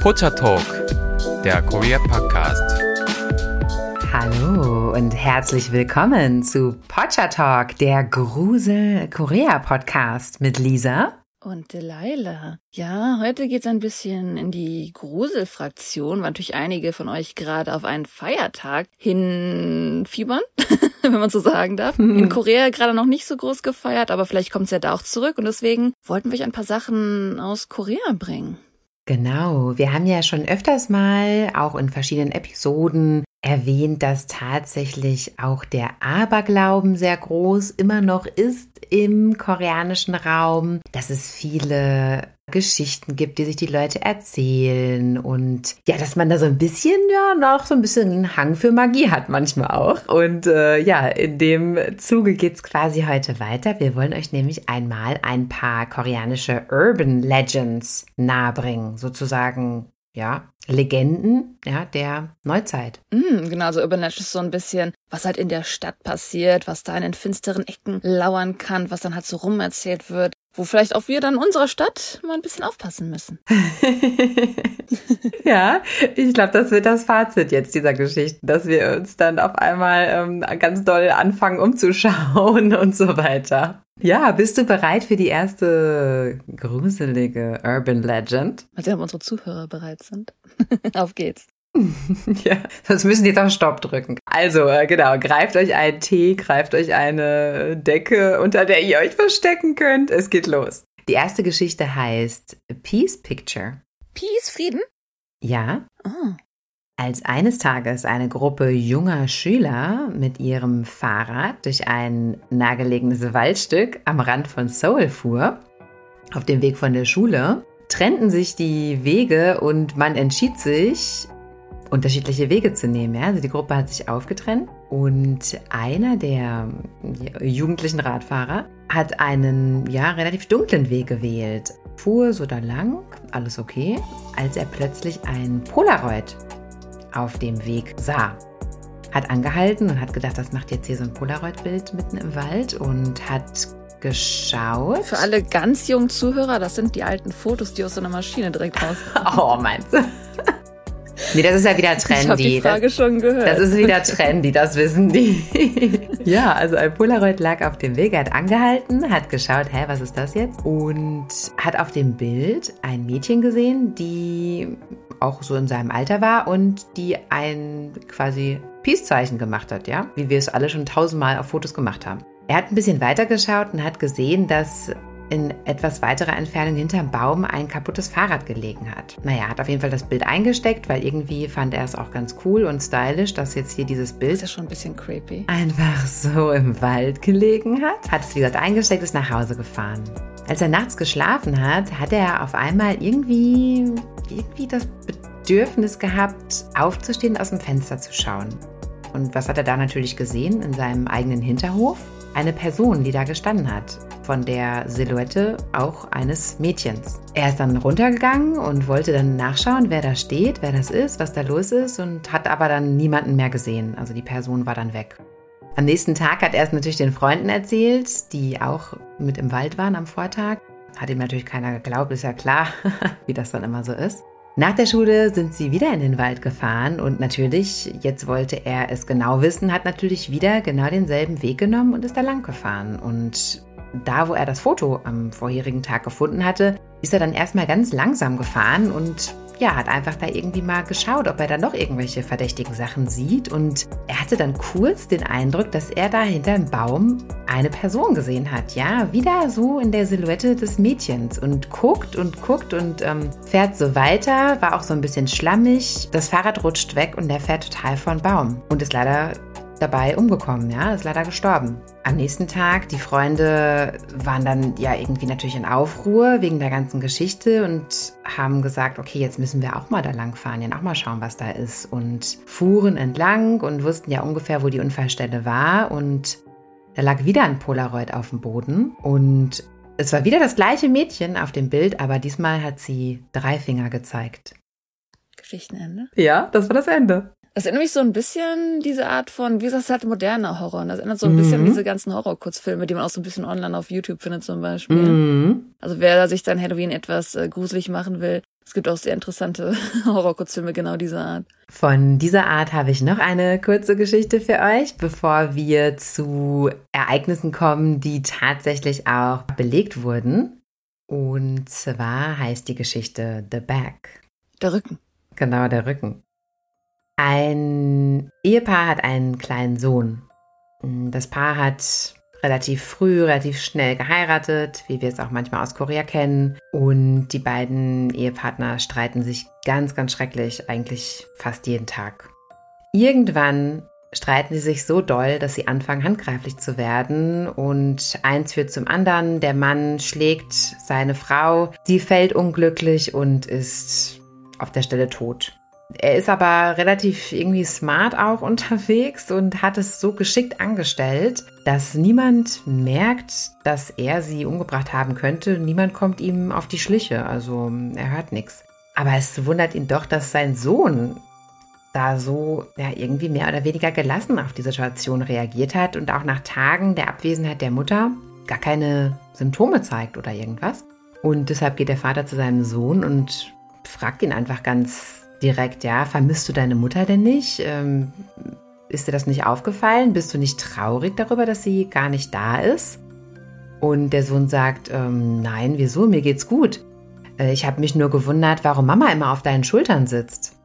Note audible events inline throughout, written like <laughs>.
Pocha Talk, der Korea Podcast. Hallo und herzlich willkommen zu Pocha Talk, der Grusel Korea Podcast mit Lisa und Delilah. Ja, heute geht's ein bisschen in die Gruselfraktion, weil natürlich einige von euch gerade auf einen Feiertag hinfiebern, <laughs> wenn man so sagen darf. In Korea gerade noch nicht so groß gefeiert, aber vielleicht kommt's ja da auch zurück und deswegen wollten wir euch ein paar Sachen aus Korea bringen. Genau, wir haben ja schon öfters mal, auch in verschiedenen Episoden, erwähnt, dass tatsächlich auch der Aberglauben sehr groß immer noch ist im koreanischen Raum, dass es viele Geschichten gibt, die sich die Leute erzählen und ja, dass man da so ein bisschen ja noch so ein bisschen einen Hang für Magie hat manchmal auch. Und äh, ja, in dem Zuge geht's quasi heute weiter. Wir wollen euch nämlich einmal ein paar koreanische Urban Legends nahebringen, sozusagen ja, Legenden ja, der Neuzeit. Mm, genau, so Legends ist so ein bisschen, was halt in der Stadt passiert, was da in den finsteren Ecken lauern kann, was dann halt so rumerzählt wird, wo vielleicht auch wir dann unserer Stadt mal ein bisschen aufpassen müssen. <laughs> <laughs> ja, ich glaube, das wird das Fazit jetzt dieser Geschichte, dass wir uns dann auf einmal ähm, ganz doll anfangen umzuschauen <laughs> und so weiter. Ja, bist du bereit für die erste gruselige Urban Legend? Mal sehen, ob unsere Zuhörer bereit sind. <laughs> Auf geht's. <laughs> ja, sonst müssen die jetzt auf Stopp drücken. Also, äh, genau, greift euch einen Tee, greift euch eine Decke, unter der ihr euch verstecken könnt. Es geht los. Die erste Geschichte heißt Peace Picture. Peace, Frieden? Ja. Oh. Als eines Tages eine Gruppe junger Schüler mit ihrem Fahrrad durch ein nahegelegenes Waldstück am Rand von Seoul fuhr, auf dem Weg von der Schule, trennten sich die Wege und man entschied sich, unterschiedliche Wege zu nehmen. Ja? Also die Gruppe hat sich aufgetrennt und einer der jugendlichen Radfahrer hat einen ja relativ dunklen Weg gewählt. Fuhr so da lang, alles okay, als er plötzlich ein Polaroid auf dem Weg sah. Hat angehalten und hat gedacht, das macht jetzt hier so ein Polaroid-Bild mitten im Wald und hat geschaut. Für alle ganz jungen Zuhörer, das sind die alten Fotos, die aus so einer Maschine direkt rauskommen. <laughs> oh, meinst du? Nee, das ist ja wieder trendy. Ich habe die Frage das, schon gehört. Das ist wieder trendy, das wissen die. <laughs> ja, also ein Polaroid lag auf dem Weg, er hat angehalten, hat geschaut, hä, was ist das jetzt? Und hat auf dem Bild ein Mädchen gesehen, die auch so in seinem Alter war und die ein quasi Peace-Zeichen gemacht hat, ja, wie wir es alle schon tausendmal auf Fotos gemacht haben. Er hat ein bisschen weiter geschaut und hat gesehen, dass in etwas weiterer Entfernung hinterm Baum ein kaputtes Fahrrad gelegen hat. Naja, hat auf jeden Fall das Bild eingesteckt, weil irgendwie fand er es auch ganz cool und stylisch, dass jetzt hier dieses Bild. Ist schon ein bisschen creepy. Einfach so im Wald gelegen hat. Hat es, wie gesagt, eingesteckt, ist nach Hause gefahren. Als er nachts geschlafen hat, hat er auf einmal irgendwie, irgendwie das Bedürfnis gehabt, aufzustehen, aus dem Fenster zu schauen. Und was hat er da natürlich gesehen in seinem eigenen Hinterhof? Eine Person, die da gestanden hat von der Silhouette auch eines Mädchens. Er ist dann runtergegangen und wollte dann nachschauen, wer da steht, wer das ist, was da los ist und hat aber dann niemanden mehr gesehen. Also die Person war dann weg. Am nächsten Tag hat er es natürlich den Freunden erzählt, die auch mit im Wald waren am Vortag. Hat ihm natürlich keiner geglaubt, ist ja klar, <laughs> wie das dann immer so ist. Nach der Schule sind sie wieder in den Wald gefahren und natürlich, jetzt wollte er es genau wissen, hat natürlich wieder genau denselben Weg genommen und ist da lang gefahren. Und da, wo er das Foto am vorherigen Tag gefunden hatte, ist er dann erstmal ganz langsam gefahren und ja, hat einfach da irgendwie mal geschaut, ob er da noch irgendwelche verdächtigen Sachen sieht. Und er hatte dann kurz den Eindruck, dass er da hinter dem Baum eine Person gesehen hat. Ja, wieder so in der Silhouette des Mädchens und guckt und guckt und ähm, fährt so weiter, war auch so ein bisschen schlammig. Das Fahrrad rutscht weg und er fährt total vor den Baum und ist leider dabei umgekommen, ja, ist leider gestorben. Am nächsten Tag, die Freunde waren dann ja irgendwie natürlich in Aufruhr wegen der ganzen Geschichte und haben gesagt, okay, jetzt müssen wir auch mal da lang fahren, ja auch mal schauen, was da ist und fuhren entlang und wussten ja ungefähr, wo die Unfallstelle war und da lag wieder ein Polaroid auf dem Boden und es war wieder das gleiche Mädchen auf dem Bild, aber diesmal hat sie drei Finger gezeigt. Geschichtenende? Ja, das war das Ende. Das erinnert mich so ein bisschen diese Art von, wie gesagt, es halt moderner Horror. Das erinnert so ein bisschen Mhm. an diese ganzen Horror-Kurzfilme, die man auch so ein bisschen online auf YouTube findet zum Beispiel. Mhm. Also wer sich dann Halloween etwas äh, gruselig machen will, es gibt auch sehr interessante <laughs> Horror-Kurzfilme genau dieser Art. Von dieser Art habe ich noch eine kurze Geschichte für euch, bevor wir zu Ereignissen kommen, die tatsächlich auch belegt wurden. Und zwar heißt die Geschichte The Back. Der Rücken. Genau, der Rücken. Ein Ehepaar hat einen kleinen Sohn. Das Paar hat relativ früh, relativ schnell geheiratet, wie wir es auch manchmal aus Korea kennen. Und die beiden Ehepartner streiten sich ganz, ganz schrecklich, eigentlich fast jeden Tag. Irgendwann streiten sie sich so doll, dass sie anfangen, handgreiflich zu werden. Und eins führt zum anderen. Der Mann schlägt seine Frau. Sie fällt unglücklich und ist auf der Stelle tot. Er ist aber relativ irgendwie smart auch unterwegs und hat es so geschickt angestellt, dass niemand merkt, dass er sie umgebracht haben könnte. Niemand kommt ihm auf die Schliche, also er hört nichts. Aber es wundert ihn doch, dass sein Sohn da so ja, irgendwie mehr oder weniger gelassen auf die Situation reagiert hat und auch nach Tagen der Abwesenheit der Mutter gar keine Symptome zeigt oder irgendwas. Und deshalb geht der Vater zu seinem Sohn und fragt ihn einfach ganz direkt, ja, vermisst du deine Mutter denn nicht? Ähm, ist dir das nicht aufgefallen? Bist du nicht traurig darüber, dass sie gar nicht da ist? Und der Sohn sagt, ähm, nein, wieso? Mir geht's gut. Äh, ich habe mich nur gewundert, warum Mama immer auf deinen Schultern sitzt.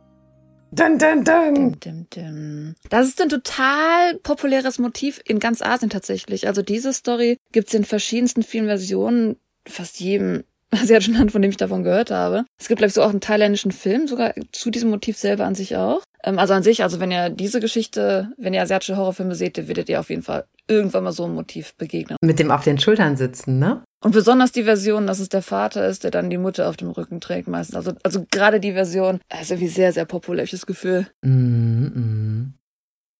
Dun, dun, dun. Dim, dim, dim. Das ist ein total populäres Motiv in ganz Asien tatsächlich. Also diese Story gibt's in verschiedensten vielen Versionen, fast jedem <laughs> asiatischen Land, von dem ich davon gehört habe. Es gibt, glaube ich, so auch einen thailändischen Film, sogar zu diesem Motiv selber an sich auch. Ähm, also an sich, also wenn ihr diese Geschichte, wenn ihr asiatische Horrorfilme seht, dann werdet ihr auf jeden Fall irgendwann mal so ein Motiv begegnen. Mit dem auf den Schultern sitzen, ne? Und besonders die Version, dass es der Vater ist, der dann die Mutter auf dem Rücken trägt meistens. Also, also gerade die Version, ist irgendwie sehr, sehr populär, hab ich das Gefühl. Mm -mm.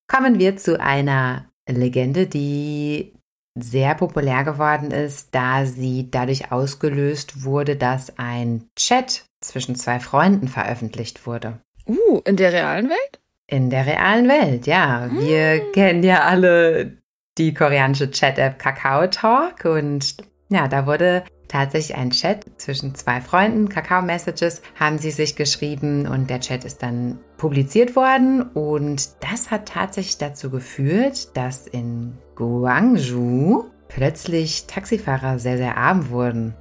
Kommen wir zu einer Legende, die sehr populär geworden ist, da sie dadurch ausgelöst wurde, dass ein Chat zwischen zwei Freunden veröffentlicht wurde. Uh, in der realen Welt? In der realen Welt, ja. Wir Hm. kennen ja alle die koreanische Chat-App Kakao Talk und ja, da wurde tatsächlich ein Chat zwischen zwei Freunden, Kakao Messages, haben sie sich geschrieben und der Chat ist dann publiziert worden und das hat tatsächlich dazu geführt, dass in Guangzhou plötzlich Taxifahrer sehr, sehr arm wurden.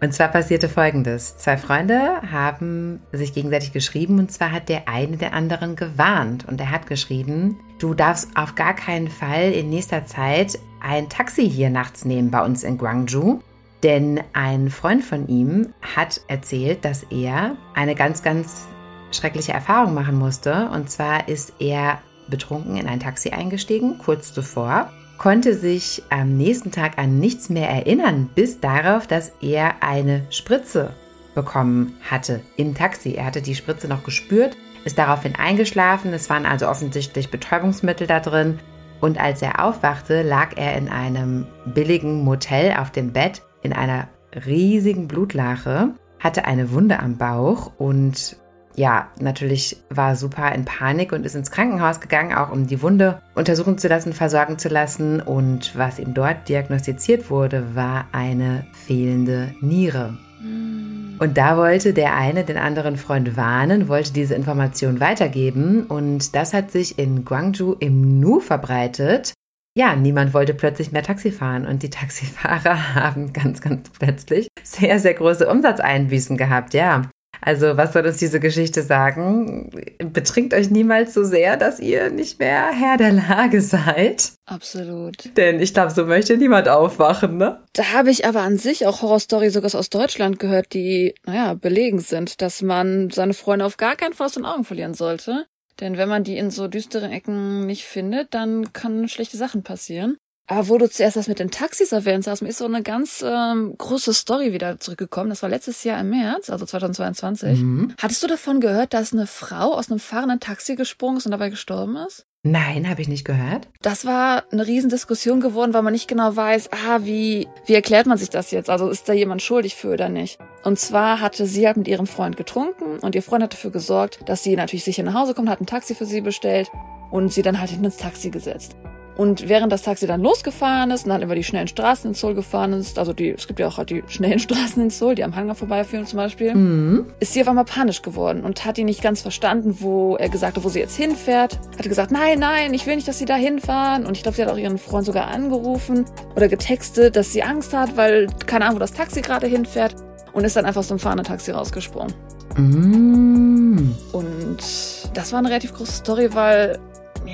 Und zwar passierte Folgendes. Zwei Freunde haben sich gegenseitig geschrieben und zwar hat der eine den anderen gewarnt und er hat geschrieben, du darfst auf gar keinen Fall in nächster Zeit ein Taxi hier nachts nehmen bei uns in Guangzhou. Denn ein Freund von ihm hat erzählt, dass er eine ganz, ganz schreckliche Erfahrung machen musste. Und zwar ist er betrunken in ein Taxi eingestiegen, kurz zuvor, konnte sich am nächsten Tag an nichts mehr erinnern, bis darauf, dass er eine Spritze bekommen hatte im Taxi. Er hatte die Spritze noch gespürt, ist daraufhin eingeschlafen. Es waren also offensichtlich Betäubungsmittel da drin. Und als er aufwachte, lag er in einem billigen Motel auf dem Bett in einer riesigen Blutlache, hatte eine Wunde am Bauch und ja, natürlich war super in Panik und ist ins Krankenhaus gegangen, auch um die Wunde untersuchen zu lassen, versorgen zu lassen. Und was ihm dort diagnostiziert wurde, war eine fehlende Niere. Und da wollte der eine den anderen Freund warnen, wollte diese Information weitergeben und das hat sich in Guangzhou im Nu verbreitet. Ja, niemand wollte plötzlich mehr Taxi fahren und die <laughs> Taxifahrer haben ganz, ganz plötzlich sehr, sehr große Umsatzeinbüßen gehabt, ja. Also, was soll uns diese Geschichte sagen? Betrinkt euch niemals so sehr, dass ihr nicht mehr Herr der Lage seid. Absolut. Denn ich glaube, so möchte niemand aufwachen, ne? Da habe ich aber an sich auch Horrorstory sogar aus Deutschland gehört, die, naja, belegen sind, dass man seine Freunde auf gar keinen Fall aus den Augen verlieren sollte. Denn wenn man die in so düsteren Ecken nicht findet, dann können schlechte Sachen passieren. Aber wo du zuerst das mit den Taxis erwähnt hast, mir ist so eine ganz ähm, große Story wieder zurückgekommen. Das war letztes Jahr im März, also 2022. Mhm. Hattest du davon gehört, dass eine Frau aus einem fahrenden Taxi gesprungen ist und dabei gestorben ist? Nein, habe ich nicht gehört. Das war eine Riesendiskussion geworden, weil man nicht genau weiß, ah, wie, wie erklärt man sich das jetzt? Also ist da jemand schuldig für oder nicht? Und zwar hatte sie halt mit ihrem Freund getrunken und ihr Freund hat dafür gesorgt, dass sie natürlich sicher nach Hause kommt, hat ein Taxi für sie bestellt und sie dann halt hinten ins Taxi gesetzt. Und während das Taxi dann losgefahren ist und dann über die schnellen Straßen in Seoul gefahren ist, also die, es gibt ja auch halt die schnellen <laughs> Straßen in Seoul, die am Hangar vorbeiführen zum Beispiel, Mhm. ist sie auf einmal panisch geworden und hat ihn nicht ganz verstanden, wo er gesagt hat, wo sie jetzt hinfährt. Hat gesagt, nein, nein, ich will nicht, dass sie da hinfahren. Und ich glaube, sie hat auch ihren Freund sogar angerufen oder getextet, dass sie Angst hat, weil keine Ahnung, wo das Taxi gerade hinfährt. Und ist dann einfach aus dem fahrenden Taxi rausgesprungen. Mm. Und das war eine relativ große Story, weil,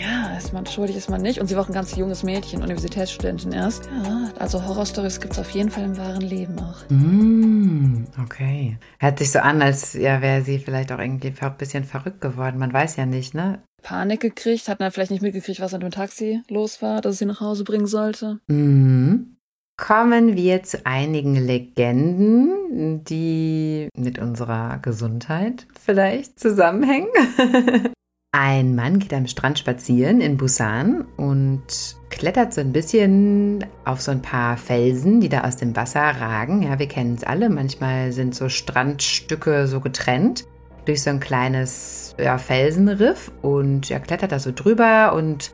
ja, ist man schuldig, ist man nicht. Und sie war auch ein ganz junges Mädchen, Universitätsstudentin erst. Ja, also Horrorstories gibt's auf jeden Fall im wahren Leben auch. Mm. Okay. Hört sich so an, als ja, wäre sie vielleicht auch irgendwie ein bisschen verrückt geworden. Man weiß ja nicht, ne? Panik gekriegt, hat dann vielleicht nicht mitgekriegt, was an dem Taxi los war, dass es sie nach Hause bringen sollte. Mhm. Kommen wir zu einigen Legenden, die mit unserer Gesundheit vielleicht zusammenhängen. <laughs> Ein Mann geht am Strand spazieren in Busan und klettert so ein bisschen auf so ein paar Felsen, die da aus dem Wasser ragen. Ja, wir kennen es alle. Manchmal sind so Strandstücke so getrennt durch so ein kleines ja, Felsenriff und er klettert da so drüber und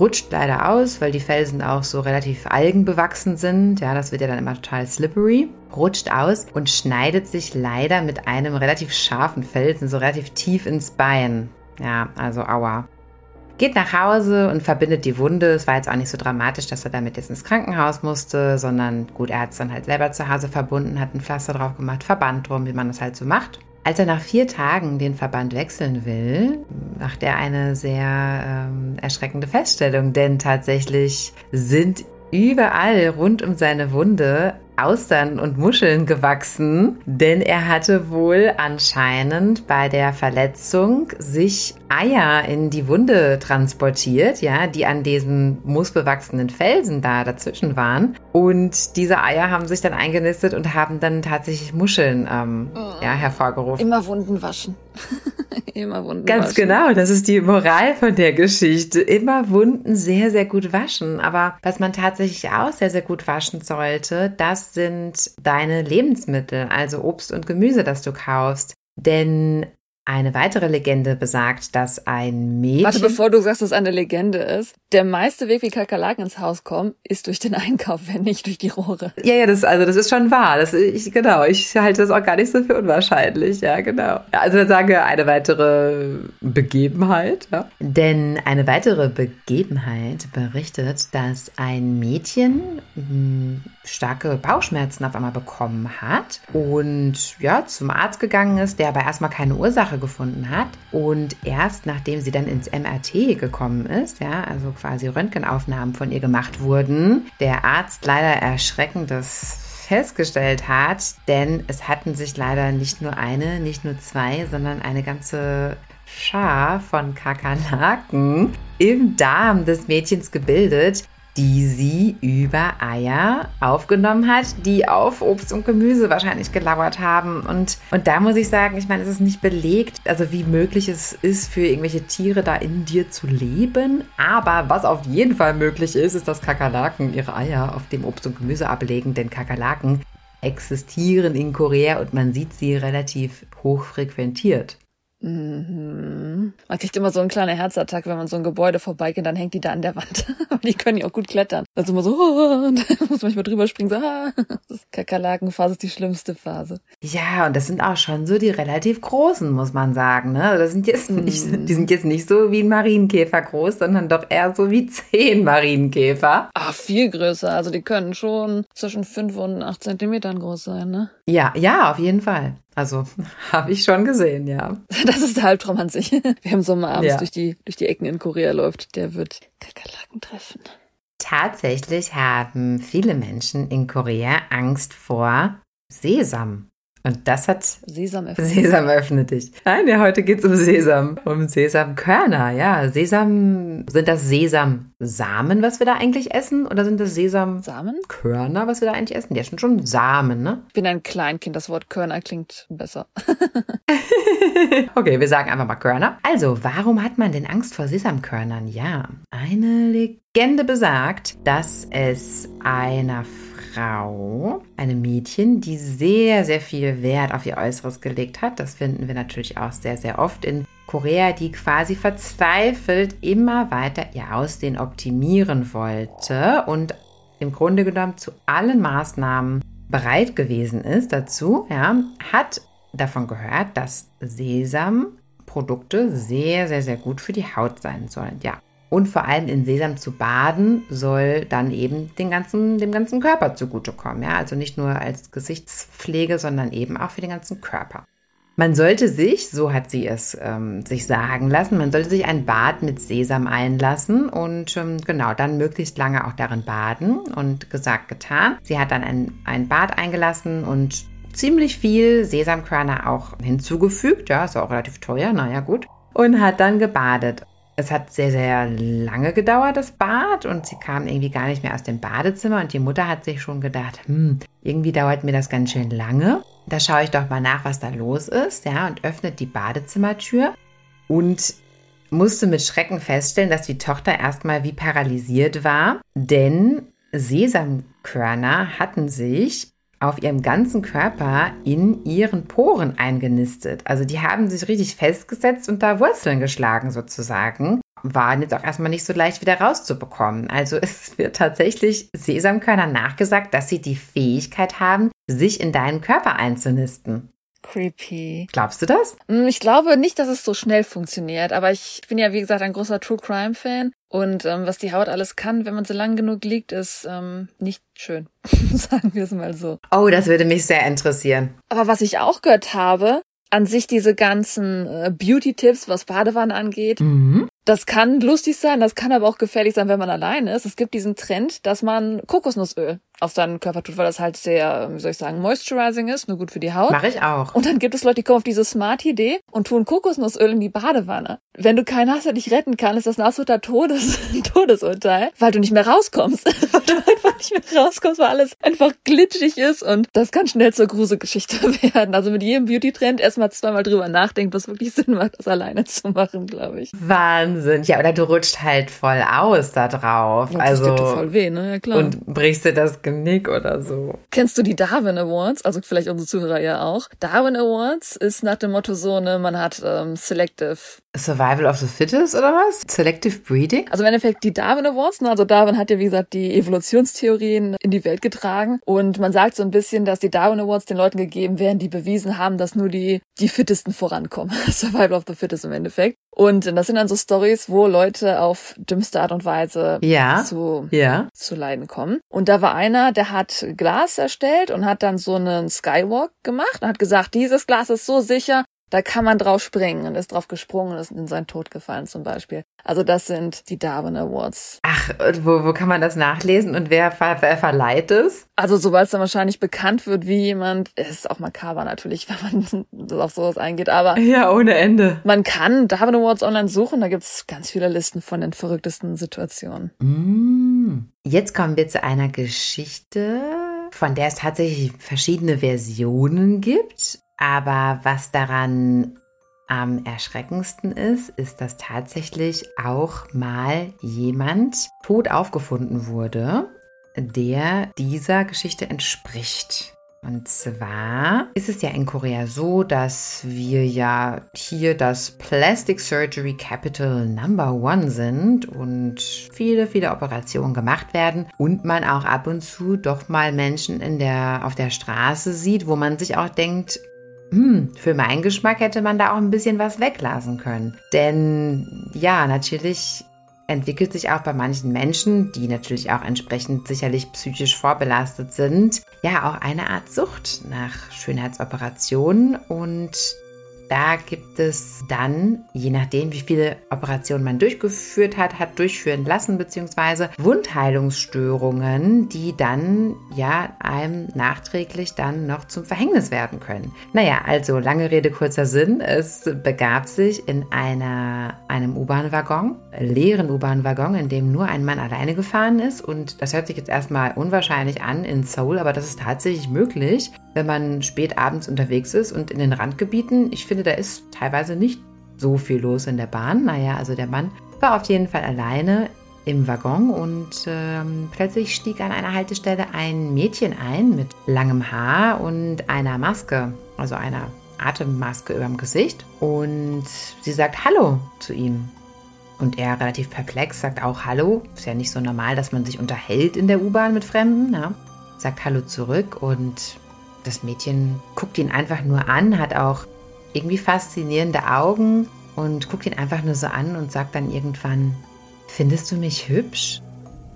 rutscht leider aus, weil die Felsen auch so relativ algenbewachsen sind. Ja, das wird ja dann immer total slippery. Rutscht aus und schneidet sich leider mit einem relativ scharfen Felsen so relativ tief ins Bein. Ja, also aua. Geht nach Hause und verbindet die Wunde. Es war jetzt auch nicht so dramatisch, dass er damit jetzt ins Krankenhaus musste, sondern gut, er hat es dann halt selber zu Hause verbunden, hat ein Pflaster drauf gemacht, Verband drum, wie man das halt so macht. Als er nach vier Tagen den Verband wechseln will, macht er eine sehr ähm, erschreckende Feststellung, denn tatsächlich sind überall rund um seine Wunde Austern und Muscheln gewachsen, denn er hatte wohl anscheinend bei der Verletzung sich Eier in die Wunde transportiert, ja, die an diesem moosbewachsenen Felsen da dazwischen waren. Und diese Eier haben sich dann eingenistet und haben dann tatsächlich Muscheln ähm, ja, hervorgerufen. Immer Wunden waschen. <laughs> Immer Wunden Ganz waschen. genau, das ist die Moral von der Geschichte. Immer Wunden sehr, sehr gut waschen. Aber was man tatsächlich auch sehr, sehr gut waschen sollte, das sind deine Lebensmittel, also Obst und Gemüse, das du kaufst. Denn eine weitere Legende besagt, dass ein Mädchen. Warte, bevor du sagst, dass es eine Legende ist. Der meiste Weg, wie Kakerlaken ins Haus kommen, ist durch den Einkauf, <laughs> wenn nicht durch die Rohre. Ja, ja, das, also das ist schon wahr. Das, ich, genau, ich halte das auch gar nicht so für unwahrscheinlich. Ja, genau. Also dann sagen wir eine weitere Begebenheit. Ja. Denn eine weitere Begebenheit berichtet, dass ein Mädchen mh, starke Bauchschmerzen auf einmal bekommen hat und ja, zum Arzt gegangen ist, der aber erstmal keine Ursache gefunden hat. Und erst nachdem sie dann ins MRT gekommen ist, ja, also quasi Röntgenaufnahmen von ihr gemacht wurden, der Arzt leider erschreckendes festgestellt hat, denn es hatten sich leider nicht nur eine, nicht nur zwei, sondern eine ganze Schar von Kakerlaken im Darm des Mädchens gebildet, die sie über Eier aufgenommen hat, die auf Obst und Gemüse wahrscheinlich gelauert haben. Und, und da muss ich sagen, ich meine, es ist nicht belegt, also wie möglich es ist, für irgendwelche Tiere da in dir zu leben. Aber was auf jeden Fall möglich ist, ist, dass Kakerlaken ihre Eier auf dem Obst und Gemüse ablegen, denn Kakerlaken existieren in Korea und man sieht sie relativ hoch frequentiert. Mhm. Man kriegt immer so eine kleine Herzattacke, wenn man so ein Gebäude vorbeigeht, dann hängt die da an der Wand. <laughs> Aber die können ja auch gut klettern. Also immer so, oh, <laughs> und dann muss man manchmal drüber springen, so, ah. <laughs> Das ist Kakerlakenphase ist die schlimmste Phase. Ja, und das sind auch schon so die relativ großen, muss man sagen. Ne? Das sind jetzt nicht, die sind jetzt nicht so wie ein Marienkäfer groß, sondern doch eher so wie zehn Marienkäfer. Ah, viel größer. Also die können schon zwischen 5 und 8 Zentimetern groß sein, ne? Ja, ja, auf jeden Fall. Also <laughs> habe ich schon gesehen, ja. <laughs> Das ist der Albtraum an sich. Wer im Sommer abends Ja. durch, die, durch die Ecken in Korea läuft, der wird Kakerlaken treffen. Tatsächlich haben viele Menschen in Korea Angst vor Sesam. Und das hat Sesam öffnet. Sesam öffne dich. Nein, ja, heute geht's um Sesam. Um Sesamkörner, ja. Sesam, sind das Sesamsamen, was wir da eigentlich essen? Oder sind das Sesamkörner, Samen? was wir da eigentlich essen? Ja, sind schon Samen, ne? Ich bin ein Kleinkind, das Wort Körner klingt besser. <laughs> <laughs> okay, wir sagen einfach mal Körner. Also, warum hat man denn Angst vor Sesamkörnern? Ja, eine Legende besagt, dass es einer Frau, einem Mädchen, die sehr, sehr viel Wert auf ihr Äußeres gelegt hat. Das finden wir natürlich auch sehr, sehr oft in Korea, die quasi verzweifelt immer weiter ihr Aussehen optimieren wollte und im Grunde genommen zu allen Maßnahmen bereit gewesen ist dazu, ja, hat davon gehört, dass Sesamprodukte sehr, sehr, sehr gut für die Haut sein sollen. Ja, und vor allem in Sesam zu baden soll dann eben den ganzen, dem ganzen Körper zugutekommen. Ja? Also nicht nur als Gesichtspflege, sondern eben auch für den ganzen Körper. Man sollte sich, so hat sie es ähm, sich sagen lassen, man sollte sich ein Bad mit Sesam einlassen und ähm, genau dann möglichst lange auch darin baden. Und gesagt, getan. Sie hat dann ein, ein Bad eingelassen und ziemlich viel Sesamkörner auch hinzugefügt. Ja, ist auch relativ teuer, naja, gut. Und hat dann gebadet. Es hat sehr, sehr lange gedauert, das Bad, und sie kam irgendwie gar nicht mehr aus dem Badezimmer. Und die Mutter hat sich schon gedacht, hm, irgendwie dauert mir das ganz schön lange. Da schaue ich doch mal nach, was da los ist, ja, und öffnet die Badezimmertür und musste mit Schrecken feststellen, dass die Tochter erstmal wie paralysiert war, denn Sesamkörner hatten sich auf ihrem ganzen Körper in ihren Poren eingenistet. Also die haben sich richtig festgesetzt und da Wurzeln geschlagen sozusagen. Waren jetzt auch erstmal nicht so leicht wieder rauszubekommen. Also es wird tatsächlich Sesamkörner nachgesagt, dass sie die Fähigkeit haben, sich in deinen Körper einzunisten. Creepy. Glaubst du das? Hm, Ich glaube nicht, dass es so schnell funktioniert, aber ich bin ja, wie gesagt, ein großer True Crime Fan. Und ähm, was die Haut alles kann, wenn man so lang genug liegt, ist ähm, nicht schön. <laughs> Sagen wir es mal so. Oh, das würde mich sehr interessieren. Aber was ich auch gehört habe, an sich diese ganzen äh, Beauty-Tipps, was Badewanne angeht, Mhm. Das kann lustig sein, das kann aber auch gefährlich sein, wenn man allein ist. Es gibt diesen Trend, dass man Kokosnussöl auf seinen Körper tut, weil das halt sehr, wie soll ich sagen, moisturizing ist, nur gut für die Haut. Mache ich auch. Und dann gibt es Leute, die kommen auf diese Smart-Idee und tun Kokosnussöl in die Badewanne. Wenn du keinen hast, der dich retten kann, ist das ein absoluter Todes <laughs> Todesurteil, weil du nicht mehr rauskommst. <laughs> weil du einfach nicht mehr rauskommst, weil alles einfach glitschig ist und das kann schnell zur Gruselgeschichte <laughs> werden. Also mit jedem Beauty-Trend erstmal zweimal drüber nachdenken, was wirklich Sinn macht, das alleine zu machen, glaube ich. Wahnsinn. Ja, oder du rutscht halt voll aus da drauf. Und das also tut dir voll weh, ne? Ja, klar. und brichst dir das Genick oder so. Kennst du die Darwin Awards? Also vielleicht unsere Zuhörer ja auch. Darwin Awards ist nach dem Motto so, ne, man hat ähm, Selective Survival of the Fittest oder was? Selective Breeding? Also im Endeffekt die Darwin Awards, ne? also Darwin hat ja wie gesagt die Evolutionstheorien in die Welt getragen und man sagt so ein bisschen, dass die Darwin Awards den Leuten gegeben werden, die bewiesen haben, dass nur die die Fittesten vorankommen. <laughs> Survival of the Fittest im Endeffekt. Und das sind dann so Stories, wo Leute auf dümmste Art und Weise Ja. zu Ja. zu leiden kommen. Und da war einer, der hat Glas erstellt und hat dann so einen Skywalk gemacht und hat gesagt, dieses Glas ist so sicher, da kann man drauf springen und ist drauf gesprungen und ist in seinen Tod gefallen zum Beispiel. Also das sind die Darwin Awards. Ach, und wo, wo kann man das nachlesen und wer, ver, wer verleiht es? Also sobald es dann wahrscheinlich bekannt wird, wie jemand, es ist auch makaber natürlich, <laughs> wenn man auf sowas eingeht, aber Ja, ohne Ende. man kann Darwin Awards online suchen, da gibt's ganz viele Listen von den verrücktesten Situationen. Mm. Jetzt kommen wir zu einer Geschichte, von der es tatsächlich verschiedene Versionen gibt. Aber was daran am erschreckendsten ist, ist, dass tatsächlich auch mal jemand tot aufgefunden wurde, der dieser Geschichte entspricht. Und zwar ist es ja in Korea so, dass wir ja hier das Plastic Surgery Capital Number One sind und viele, viele Operationen gemacht werden und man auch ab und zu doch mal Menschen in der, auf der Straße sieht, wo man sich auch denkt, hm, für meinen Geschmack hätte man da auch ein bisschen was weglassen können. Denn ja, natürlich entwickelt sich auch bei manchen Menschen, die natürlich auch entsprechend sicherlich psychisch vorbelastet sind, ja auch eine Art Sucht nach Schönheitsoperationen und da gibt es dann, je nachdem, wie viele Operationen man durchgeführt hat, hat durchführen lassen, beziehungsweise Wundheilungsstörungen, die dann ja einem nachträglich dann noch zum Verhängnis werden können. Naja, also lange Rede, kurzer Sinn. Es begab sich in einer, einem U-Bahn-Waggon, leeren U-Bahn-Waggon, in dem nur ein Mann alleine gefahren ist. Und das hört sich jetzt erstmal unwahrscheinlich an in Seoul, aber das ist tatsächlich möglich, wenn man spät abends unterwegs ist und in den Randgebieten. Ich finde, da ist teilweise nicht so viel los in der Bahn. Naja, also der Mann war auf jeden Fall alleine im Waggon und ähm, plötzlich stieg an einer Haltestelle ein Mädchen ein mit langem Haar und einer Maske, also einer Atemmaske über dem Gesicht. Und sie sagt Hallo zu ihm. Und er relativ perplex sagt auch Hallo. Ist ja nicht so normal, dass man sich unterhält in der U-Bahn mit Fremden. Ja? Sagt Hallo zurück und das Mädchen guckt ihn einfach nur an, hat auch irgendwie faszinierende Augen und guckt ihn einfach nur so an und sagt dann irgendwann, findest du mich hübsch?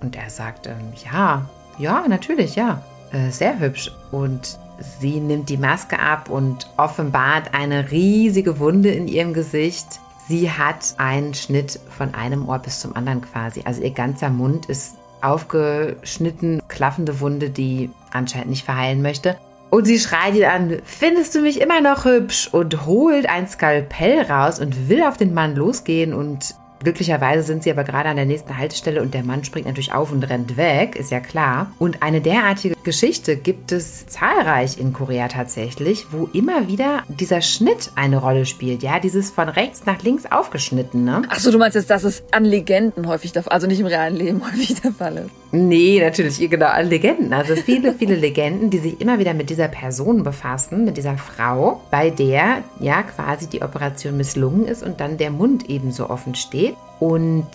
Und er sagt, ähm, ja, ja, natürlich, ja, äh, sehr hübsch. Und sie nimmt die Maske ab und offenbart eine riesige Wunde in ihrem Gesicht. Sie hat einen Schnitt von einem Ohr bis zum anderen quasi. Also ihr ganzer Mund ist aufgeschnitten, klaffende Wunde, die anscheinend nicht verheilen möchte. Und sie schreit ihn an, findest du mich immer noch hübsch? Und holt ein Skalpell raus und will auf den Mann losgehen und Glücklicherweise sind sie aber gerade an der nächsten Haltestelle und der Mann springt natürlich auf und rennt weg, ist ja klar. Und eine derartige Geschichte gibt es zahlreich in Korea tatsächlich, wo immer wieder dieser Schnitt eine Rolle spielt. Ja, dieses von rechts nach links aufgeschnitten. Ne? Achso, du meinst jetzt, dass es an Legenden häufig also nicht im realen Leben <laughs> häufig der Fall ist. Nee, natürlich, genau, an Legenden. Also viele, viele <laughs> Legenden, die sich immer wieder mit dieser Person befassen, mit dieser Frau, bei der ja quasi die Operation misslungen ist und dann der Mund ebenso offen steht. Und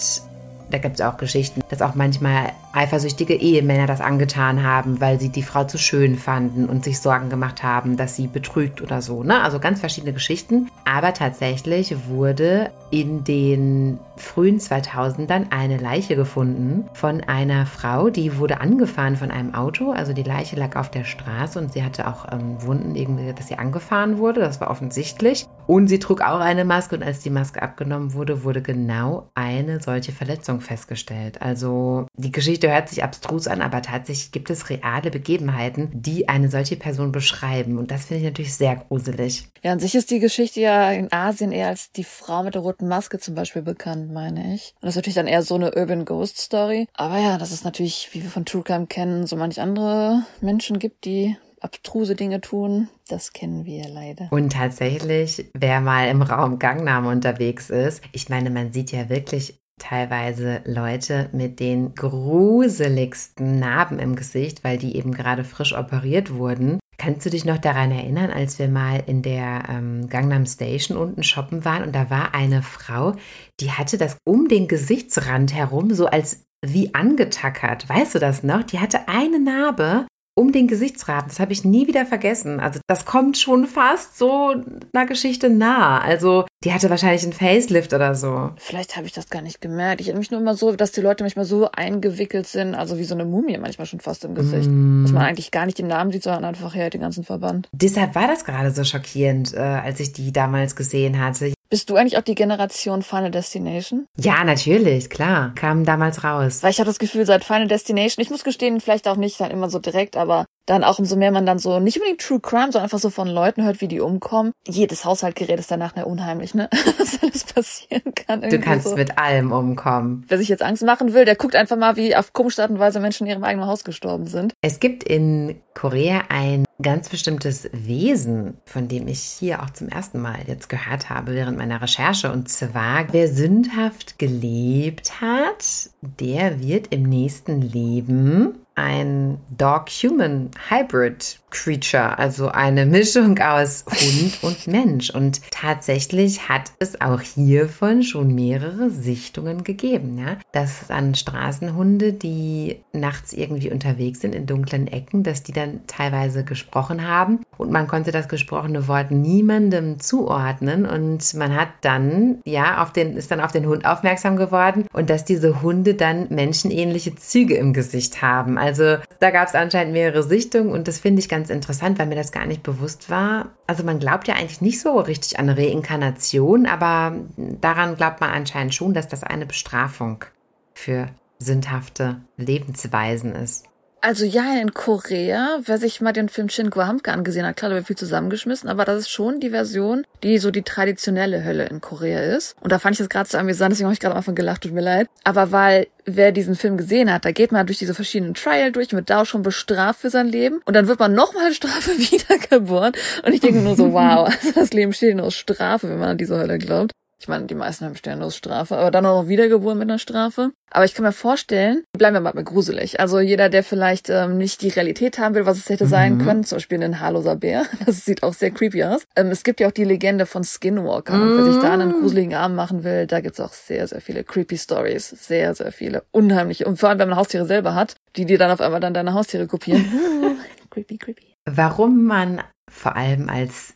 da gibt es auch Geschichten, dass auch manchmal eifersüchtige Ehemänner das angetan haben, weil sie die Frau zu schön fanden und sich Sorgen gemacht haben, dass sie betrügt oder so. Ne? Also ganz verschiedene Geschichten. Aber tatsächlich wurde in den frühen 2000ern eine Leiche gefunden von einer Frau, die wurde angefahren von einem Auto. Also die Leiche lag auf der Straße und sie hatte auch ähm, Wunden, irgendwie, dass sie angefahren wurde. Das war offensichtlich. Und sie trug auch eine Maske und als die Maske abgenommen wurde, wurde genau eine solche Verletzung festgestellt. Also die Geschichte hört sich abstrus an, aber tatsächlich gibt es reale Begebenheiten, die eine solche Person beschreiben. Und das finde ich natürlich sehr gruselig. Ja, an sich ist die Geschichte ja in Asien eher als die Frau mit der roten Maske zum Beispiel bekannt, meine ich. Und das ist natürlich dann eher so eine Urban Ghost Story. Aber ja, das ist natürlich, wie wir von True Crime kennen, so manch andere Menschen gibt, die abstruse Dinge tun. Das kennen wir leider. Und tatsächlich, wer mal im Raum Gangnam unterwegs ist, ich meine, man sieht ja wirklich teilweise Leute mit den gruseligsten Narben im Gesicht, weil die eben gerade frisch operiert wurden. Kannst du dich noch daran erinnern, als wir mal in der ähm, Gangnam Station unten shoppen waren und da war eine Frau, die hatte das um den Gesichtsrand herum so als wie angetackert. Weißt du das noch? Die hatte eine Narbe um den Gesichtsraten. Das habe ich nie wieder vergessen. Also das kommt schon fast so einer Geschichte nah. Also die hatte wahrscheinlich einen Facelift oder so. Vielleicht habe ich das gar nicht gemerkt. Ich erinnere mich nur immer so, dass die Leute manchmal so eingewickelt sind, also wie so eine Mumie manchmal schon fast im Gesicht. Mm. Dass man eigentlich gar nicht den Namen sieht, sondern einfach ja den ganzen Verband. Deshalb war das gerade so schockierend, äh, als ich die damals gesehen hatte. Bist du eigentlich auch die Generation Final Destination? Ja, natürlich, klar. Kam damals raus. Weil ich habe das Gefühl, seit Final Destination, ich muss gestehen, vielleicht auch nicht dann immer so direkt, aber dann auch umso mehr man dann so, nicht unbedingt True Crime, sondern einfach so von Leuten hört, wie die umkommen. Jedes Haushaltgerät ist danach ne unheimlich, ne? <laughs> Was alles passieren kann. Du kannst so. mit allem umkommen. Wer sich jetzt Angst machen will, der guckt einfach mal, wie auf komische Art und Weise Menschen in ihrem eigenen Haus gestorben sind. Es gibt in Korea ein ganz bestimmtes Wesen, von dem ich hier auch zum ersten Mal jetzt gehört habe während meiner Recherche. Und zwar, wer sündhaft gelebt hat, der wird im nächsten Leben ein Dog-Human-Hybrid Creature, also eine Mischung aus Hund und Mensch. Und tatsächlich hat es auch hiervon schon mehrere Sichtungen gegeben. Ja? Dass an Straßenhunde, die nachts irgendwie unterwegs sind in dunklen Ecken, dass die dann teilweise gesprochen haben und man konnte das gesprochene Wort niemandem zuordnen und man hat dann, ja, auf den, ist dann auf den Hund aufmerksam geworden und dass diese Hunde dann menschenähnliche Züge im Gesicht haben. Also da gab es anscheinend mehrere Sichtungen und das finde ich ganz ganz interessant, weil mir das gar nicht bewusst war. Also man glaubt ja eigentlich nicht so richtig an Reinkarnation, aber daran glaubt man anscheinend schon, dass das eine Bestrafung für sündhafte Lebensweisen ist. Also ja, in Korea, wer sich mal den Film Shin Gwahamka angesehen hat, klar, da wird viel zusammengeschmissen, aber das ist schon die Version, die so die traditionelle Hölle in Korea ist. Und da fand ich das gerade so amüsant, deswegen habe ich gerade am Anfang gelacht, tut mir leid. Aber weil, wer diesen Film gesehen hat, da geht man durch diese verschiedenen Trial durch, wird da auch schon bestraft für sein Leben und dann wird man nochmal Strafe <laughs> wiedergeboren. Und ich denke nur so, wow, <laughs> das Leben steht nur aus Strafe, wenn man an diese Hölle glaubt. Ich meine, die meisten haben Sternlosstrafe, aber dann auch noch wiedergeboren mit einer Strafe. Aber ich kann mir vorstellen, bleiben wir mal bei gruselig. Also jeder, der vielleicht ähm, nicht die Realität haben will, was es hätte sein mhm. können, zum Beispiel ein haarloser Bär, <laughs> das sieht auch sehr creepy aus. Ähm, es gibt ja auch die Legende von Skinwalker. Mhm. Und wer sich da einen gruseligen Abend machen will, da gibt's auch sehr, sehr viele creepy Stories. Sehr, sehr viele. Unheimliche. Und vor allem, wenn man Haustiere selber hat, die dir dann auf einmal dann deine Haustiere kopieren. <laughs> creepy, creepy. Warum man vor allem als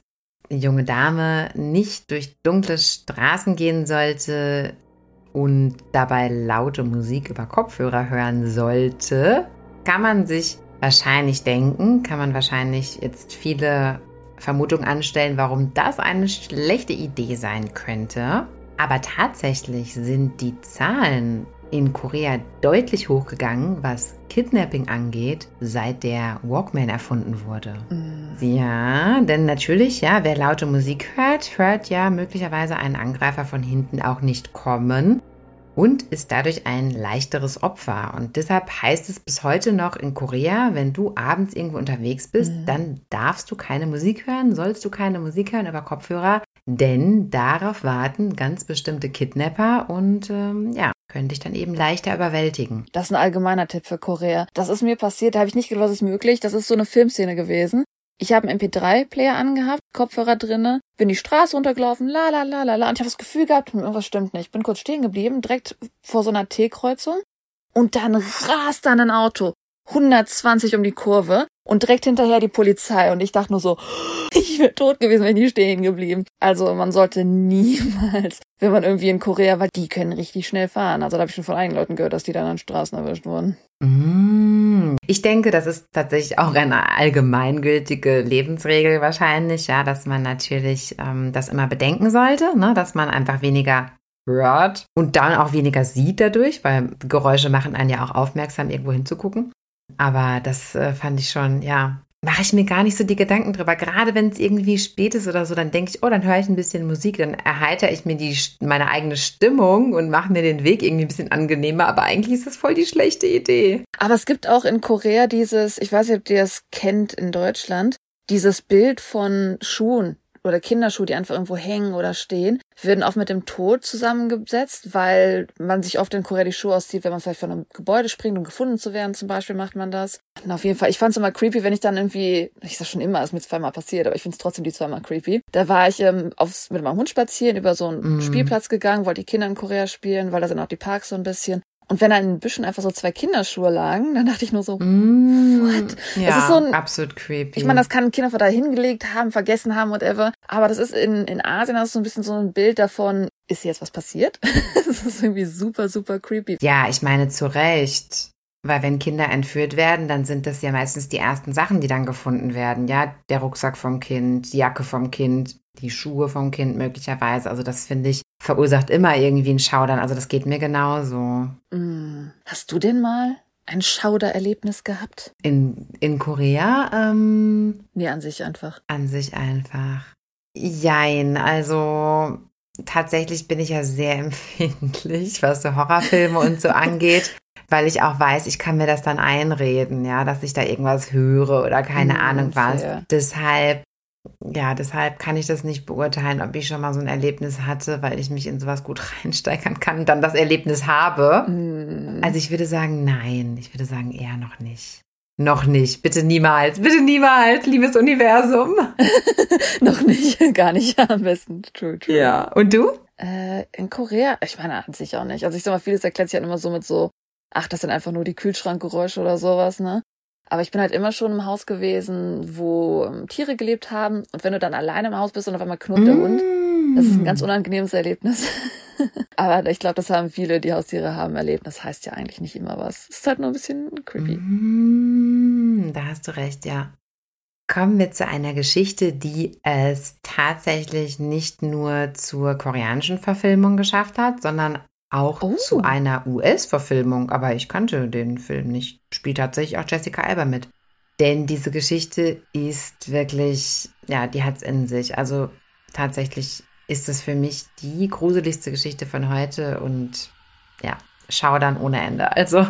junge Dame nicht durch dunkle Straßen gehen sollte und dabei laute Musik über Kopfhörer hören sollte, kann man sich wahrscheinlich denken, kann man wahrscheinlich jetzt viele Vermutungen anstellen, warum das eine schlechte Idee sein könnte. Aber tatsächlich sind die Zahlen in Korea deutlich hochgegangen, was Kidnapping angeht, seit der Walkman erfunden wurde. Mhm. Ja, denn natürlich, ja, wer laute Musik hört, hört ja möglicherweise einen Angreifer von hinten auch nicht kommen und ist dadurch ein leichteres Opfer. Und deshalb heißt es bis heute noch in Korea, wenn du abends irgendwo unterwegs bist, mhm. dann darfst du keine Musik hören, sollst du keine Musik hören über Kopfhörer, denn darauf warten ganz bestimmte Kidnapper und ähm, ja, können dich dann eben leichter überwältigen. Das ist ein allgemeiner Tipp für Korea. Das ist mir passiert, da habe ich nicht gedacht, was ist möglich. Das ist so eine Filmszene gewesen. Ich habe einen MP3-Player angehabt, Kopfhörer drinne, bin die Straße runtergelaufen, la la la la la, und ich habe das Gefühl gehabt, irgendwas stimmt nicht. Bin kurz stehen geblieben, direkt vor so einer T-Kreuzung, und dann rast dann ein Auto 120 um die Kurve und direkt hinterher die Polizei. Und ich dachte nur so, ich wäre tot gewesen, wenn die stehen geblieben. Also man sollte niemals, wenn man irgendwie in Korea war, die können richtig schnell fahren. Also da habe ich schon von einigen Leuten gehört, dass die dann an Straßen erwischt wurden. Mm. Ich denke, das ist tatsächlich auch eine allgemeingültige Lebensregel wahrscheinlich, ja, dass man natürlich ähm, das immer bedenken sollte, ne, dass man einfach weniger hört und dann auch weniger sieht dadurch, weil Geräusche machen einen ja auch aufmerksam, irgendwo hinzugucken. Aber das äh, fand ich schon, ja, mache ich mir gar nicht so die Gedanken drüber. Gerade wenn es irgendwie spät ist oder so, dann denke ich, oh, dann höre ich ein bisschen Musik, dann erheitere ich mir die, meine eigene Stimmung und mache mir den Weg irgendwie ein bisschen angenehmer. Aber eigentlich ist das voll die schlechte Idee. Aber es gibt auch in Korea dieses, ich weiß nicht, ob ihr das kennt in Deutschland, dieses Bild von Schuhen oder Kinderschuhe, die einfach irgendwo hängen oder stehen, werden oft mit dem Tod zusammengesetzt, weil man sich oft in Korea die Schuhe auszieht, wenn man vielleicht von einem Gebäude springt, um gefunden zu werden, zum Beispiel macht man das. Und auf jeden Fall, ich fand es immer creepy, wenn ich dann irgendwie, ich sag schon immer, ist mir zweimal passiert, aber ich finde es trotzdem die zweimal creepy. Da war ich ähm, aufs, mit meinem Hund spazieren, über so einen mm. Spielplatz gegangen, wollte die Kinder in Korea spielen, weil da sind auch die Parks so ein bisschen. Und wenn da in den Büschen einfach so zwei Kinderschuhe lagen, dann dachte ich nur so, mm, what? Ja, das ist so ein, absolut creepy. Ich meine, das kann Kinder da hingelegt haben, vergessen haben, whatever. Aber das ist in, in Asien, das ist so ein bisschen so ein Bild davon, ist jetzt was passiert? <laughs> das ist irgendwie super, super creepy. Ja, ich meine, zu Recht. Weil wenn Kinder entführt werden, dann sind das ja meistens die ersten Sachen, die dann gefunden werden. Ja, der Rucksack vom Kind, die Jacke vom Kind, die Schuhe vom Kind möglicherweise. Also das finde ich verursacht immer irgendwie ein Schaudern. Also das geht mir genauso. Mm. Hast du denn mal ein Schaudererlebnis gehabt? In, in Korea? Ähm, nee, an sich einfach. An sich einfach. Jein, also tatsächlich bin ich ja sehr <laughs> empfindlich, was so Horrorfilme und so angeht weil ich auch weiß, ich kann mir das dann einreden, ja, dass ich da irgendwas höre oder keine mm, Ahnung was. Fair. Deshalb ja, deshalb kann ich das nicht beurteilen, ob ich schon mal so ein Erlebnis hatte, weil ich mich in sowas gut <laughs> reinsteigern kann und dann das Erlebnis habe. Mm. Also ich würde sagen, nein. Ich würde sagen, eher noch nicht. Noch nicht. Bitte niemals. Bitte niemals, liebes Universum. <laughs> noch nicht. <laughs> Gar nicht am besten. True, true. Ja. Und du? Äh, in Korea? Ich meine, an sich auch nicht. Also ich sag mal, vieles erklärt sich halt immer so mit so, ach, das sind einfach nur die Kühlschrankgeräusche oder sowas, ne? Aber ich bin halt immer schon im Haus gewesen, wo ähm, Tiere gelebt haben. Und wenn du dann alleine im Haus bist und auf einmal knurrt der mm. Hund, das ist ein ganz unangenehmes Erlebnis. <laughs> Aber ich glaube, das haben viele, die Haustiere haben, erlebt. Das heißt ja eigentlich nicht immer was. Es ist halt nur ein bisschen creepy. Mm, da hast du recht, ja. kommen wir zu einer Geschichte, die es tatsächlich nicht nur zur koreanischen Verfilmung geschafft hat, sondern auch Oh. zu einer US-Verfilmung. Aber ich kannte den Film nicht. Spielt tatsächlich auch Jessica Alba mit. Denn diese Geschichte ist wirklich, ja, die hat es in sich. Also tatsächlich ist es für mich die gruseligste Geschichte von heute und ja, Schaudern ohne Ende. Also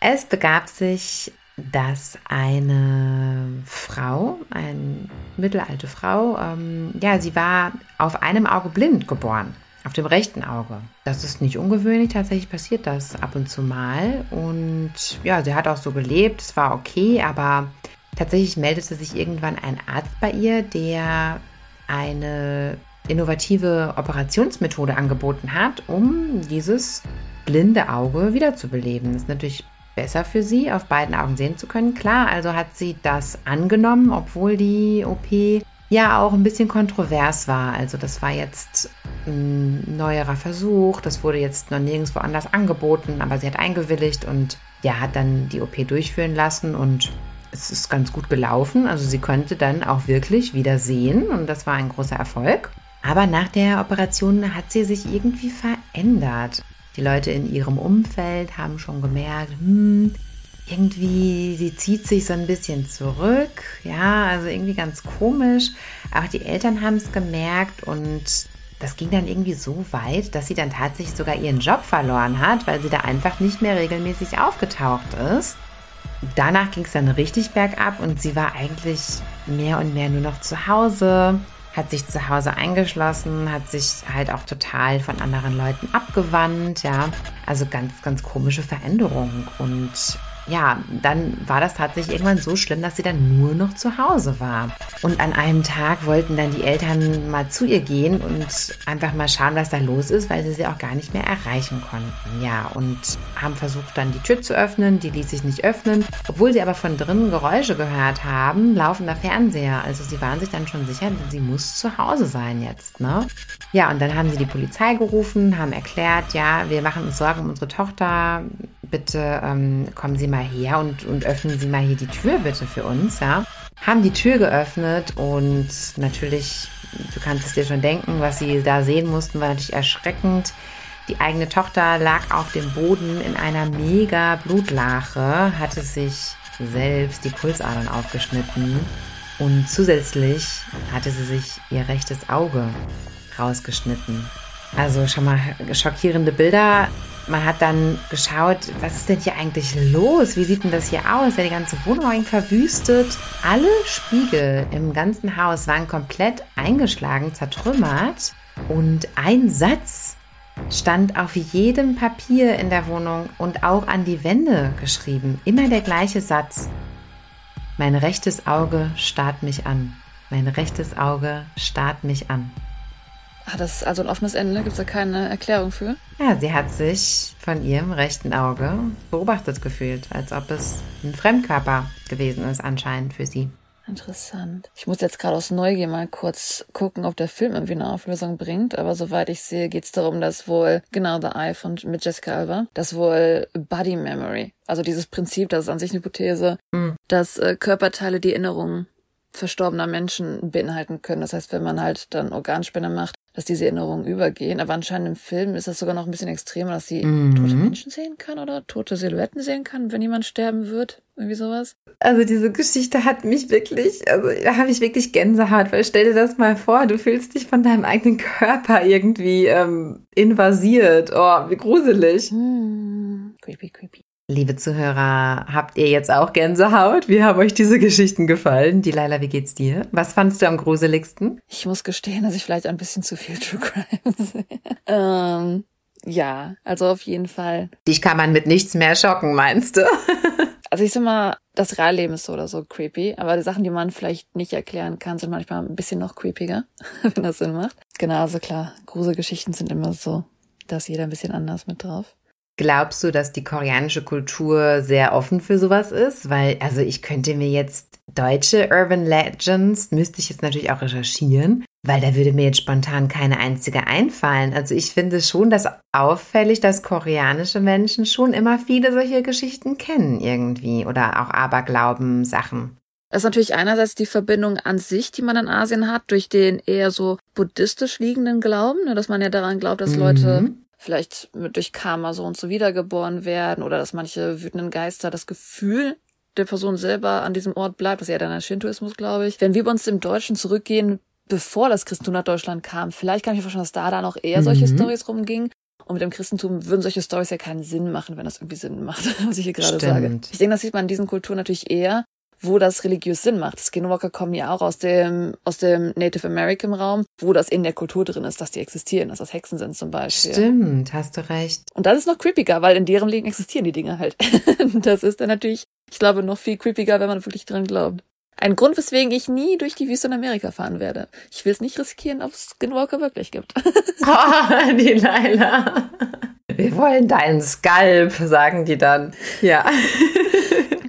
es begab sich, dass eine Frau, eine mittelalte Frau, ähm, ja, sie war auf einem Auge blind geboren, auf dem rechten Auge. Das ist nicht ungewöhnlich, tatsächlich passiert das ab und zu mal. Und ja, sie hat auch so gelebt, es war okay, aber tatsächlich meldete sich irgendwann ein Arzt bei ihr, der eine innovative Operationsmethode angeboten hat, um dieses blinde Auge wiederzubeleben. Das ist natürlich besser für sie, auf beiden Augen sehen zu können. Klar, also hat sie das angenommen, obwohl die OP ja auch ein bisschen kontrovers war. Also das war jetzt ein neuerer Versuch, das wurde jetzt noch nirgendwo anders angeboten, aber sie hat eingewilligt und ja, hat dann die OP durchführen lassen und es ist ganz gut gelaufen. Also sie konnte dann auch wirklich wieder sehen und das war ein großer Erfolg. Aber nach der Operation hat sie sich irgendwie verändert. Die Leute in ihrem Umfeld haben schon gemerkt, hm, irgendwie, sie zieht sich so ein bisschen zurück. Ja, also irgendwie ganz komisch. Auch die Eltern haben es gemerkt und das ging dann irgendwie so weit, dass sie dann tatsächlich sogar ihren Job verloren hat, weil sie da einfach nicht mehr regelmäßig aufgetaucht ist. Danach ging es dann richtig bergab und sie war eigentlich mehr und mehr nur noch zu Hause, hat sich zu Hause eingeschlossen, hat sich halt auch total von anderen Leuten abgewandt, ja. Also ganz, ganz komische Veränderung. Und ja, dann war das tatsächlich irgendwann so schlimm, dass sie dann nur noch zu Hause war. Und an einem Tag wollten dann die Eltern mal zu ihr gehen und einfach mal schauen, was da los ist, weil sie sie auch gar nicht mehr erreichen konnten. Ja, und haben versucht dann die Tür zu öffnen, die ließ sich nicht öffnen, obwohl sie aber von drinnen Geräusche gehört haben, laufender Fernseher. Also sie waren sich dann schon sicher, sie muss zu Hause sein jetzt, ne? Ja, und dann haben sie die Polizei gerufen, haben erklärt, ja, wir machen uns Sorgen um unsere Tochter, bitte ähm, kommen Sie mal her und, und öffnen Sie mal hier die Tür bitte für uns, ja. Haben die Tür geöffnet und natürlich, du kannst es dir schon denken, was sie da sehen mussten, war natürlich erschreckend. Die eigene Tochter lag auf dem Boden in einer mega Blutlache, hatte sich selbst die Pulsadern aufgeschnitten und zusätzlich hatte sie sich ihr rechtes Auge rausgeschnitten. Also schon mal schockierende Bilder. Man hat dann geschaut, was ist denn hier eigentlich los? Wie sieht denn das hier aus? Ja, die ganze Wohnung verwüstet. Alle Spiegel im ganzen Haus waren komplett eingeschlagen, zertrümmert. Und ein Satz stand auf jedem Papier in der Wohnung und auch an die Wände geschrieben. Immer der gleiche Satz. Mein rechtes Auge starrt mich an. Mein rechtes Auge starrt mich an. Ah, das ist also ein offenes Ende. Gibt es da keine Erklärung für? Ja, sie hat sich von ihrem rechten Auge beobachtet gefühlt, als ob es ein Fremdkörper gewesen ist anscheinend für sie. Interessant. Ich muss jetzt gerade aus Neugier mal kurz gucken, ob der Film irgendwie eine Auflösung bringt. Aber soweit ich sehe, geht es darum, dass wohl, genau, The Eye von, mit Jessica Alba, dass wohl Body Memory, also dieses Prinzip, das ist an sich eine Hypothese, Mhm. dass äh, Körperteile die Erinnerungen verstorbener Menschen beinhalten können. Das heißt, wenn man halt dann Organspende macht, dass diese Erinnerungen übergehen. Aber anscheinend im Film ist das sogar noch ein bisschen extremer, dass sie Mhm. tote Menschen sehen kann oder tote Silhouetten sehen kann, wenn jemand sterben wird. Irgendwie sowas. Also diese Geschichte hat mich wirklich, also da habe ich wirklich Gänsehaut, weil stell dir das mal vor, du fühlst dich von deinem eigenen Körper irgendwie ähm, invasiert. Oh, wie gruselig. Hm. Creepy, creepy. Liebe Zuhörer, habt ihr jetzt auch Gänsehaut? Wie haben euch diese Geschichten gefallen? Die Laila, wie geht's dir? Was fandst du am gruseligsten? Ich muss gestehen, dass ich vielleicht ein bisschen zu viel True Crime <laughs> sehe. ähm, ja, also auf jeden Fall. Dich kann man mit nichts mehr schocken, meinst du? <laughs> Also ich sag mal, das Realleben ist so oder so creepy, aber die Sachen, die man vielleicht nicht erklären kann, sind manchmal ein bisschen noch creepiger, <laughs> wenn das Sinn macht. Genau, also klar, Gruselgeschichten sind immer so, da ist jeder ein bisschen anders mit drauf. Glaubst du, dass die koreanische Kultur sehr offen für sowas ist? Weil, also ich könnte mir jetzt deutsche Urban Legends, müsste ich jetzt natürlich auch recherchieren, weil da würde mir jetzt spontan keine einzige einfallen. Also ich finde schon, dass auffällig, dass koreanische Menschen schon immer viele solche Geschichten kennen irgendwie oder auch Aberglauben-Sachen. Das ist natürlich einerseits die Verbindung an sich, die man in Asien hat, durch den eher so buddhistisch liegenden Glauben, ne, dass man ja daran glaubt, dass Mhm. Vielleicht durch Karma so und so wiedergeboren werden oder dass manche wütenden Geister das Gefühl der Person selber an diesem Ort bleibt, das ist ja dann der Shintoismus, glaube ich. Wenn wir bei uns im Deutschen zurückgehen, bevor das Christentum nach Deutschland kam, vielleicht kann ich mir vorstellen, dass da dann auch eher solche Mhm. Stories rumgingen. Und mit dem Christentum würden solche Stories ja keinen Sinn machen, wenn das irgendwie Sinn macht, <laughs> was ich hier gerade sage. Stimmt. Ich denke, das sieht man in diesen Kulturen natürlich eher, wo das religiös Sinn macht. Skinwalker kommen ja auch aus dem, aus dem Native American Raum, wo das in der Kultur drin ist, dass die existieren, dass das Hexen sind zum Beispiel. Stimmt, hast du recht. Und das ist noch creepiger, weil in deren Leben existieren die Dinge halt. <laughs> das ist dann natürlich, ich glaube, noch viel creepiger, wenn man wirklich dran glaubt. Ein Grund, weswegen ich nie durch die Wüste in Amerika fahren werde. Ich will es nicht riskieren, ob es Skinwalker wirklich gibt. Oh, <laughs> <laughs> die Laila. Wir wollen deinen Skalp, sagen die dann. Ja.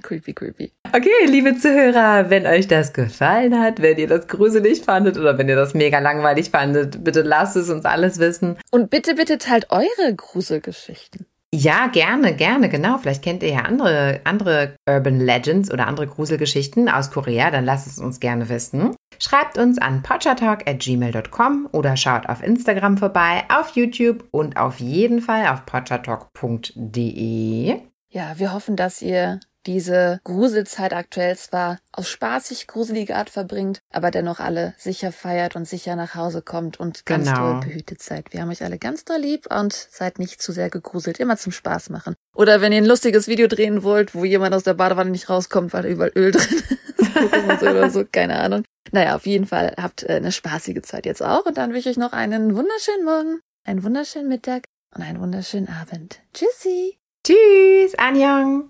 Creepy, creepy. Okay, liebe Zuhörer, wenn euch das gefallen hat, wenn ihr das gruselig fandet oder wenn ihr das mega langweilig fandet, bitte lasst es uns alles wissen. Und bitte, bitte teilt eure Gruselgeschichten. Ja, gerne, gerne, genau. Vielleicht kennt ihr ja andere, andere Urban Legends oder andere Gruselgeschichten aus Korea, dann lasst es uns gerne wissen. Schreibt uns an potchatalk.gmail.com oder schaut auf Instagram vorbei, auf YouTube und auf jeden Fall auf potchatalk.de. Ja, wir hoffen, dass ihr diese Gruselzeit aktuell zwar auf spaßig gruselige Art verbringt, aber dennoch alle sicher feiert und sicher nach Hause kommt und ganz Genau. doll behütet seid. Wir haben euch alle ganz doll lieb und seid nicht zu sehr gegruselt. Immer zum Spaß machen. Oder wenn ihr ein lustiges Video drehen wollt, wo jemand aus der Badewanne nicht rauskommt, weil überall Öl drin ist <laughs> oder so, keine Ahnung. Naja, auf jeden Fall habt äh, eine spaßige Zeit jetzt auch und dann wünsche ich noch einen wunderschönen Morgen, einen wunderschönen Mittag und einen wunderschönen Abend. Tschüssi! Tschüss, Anjong!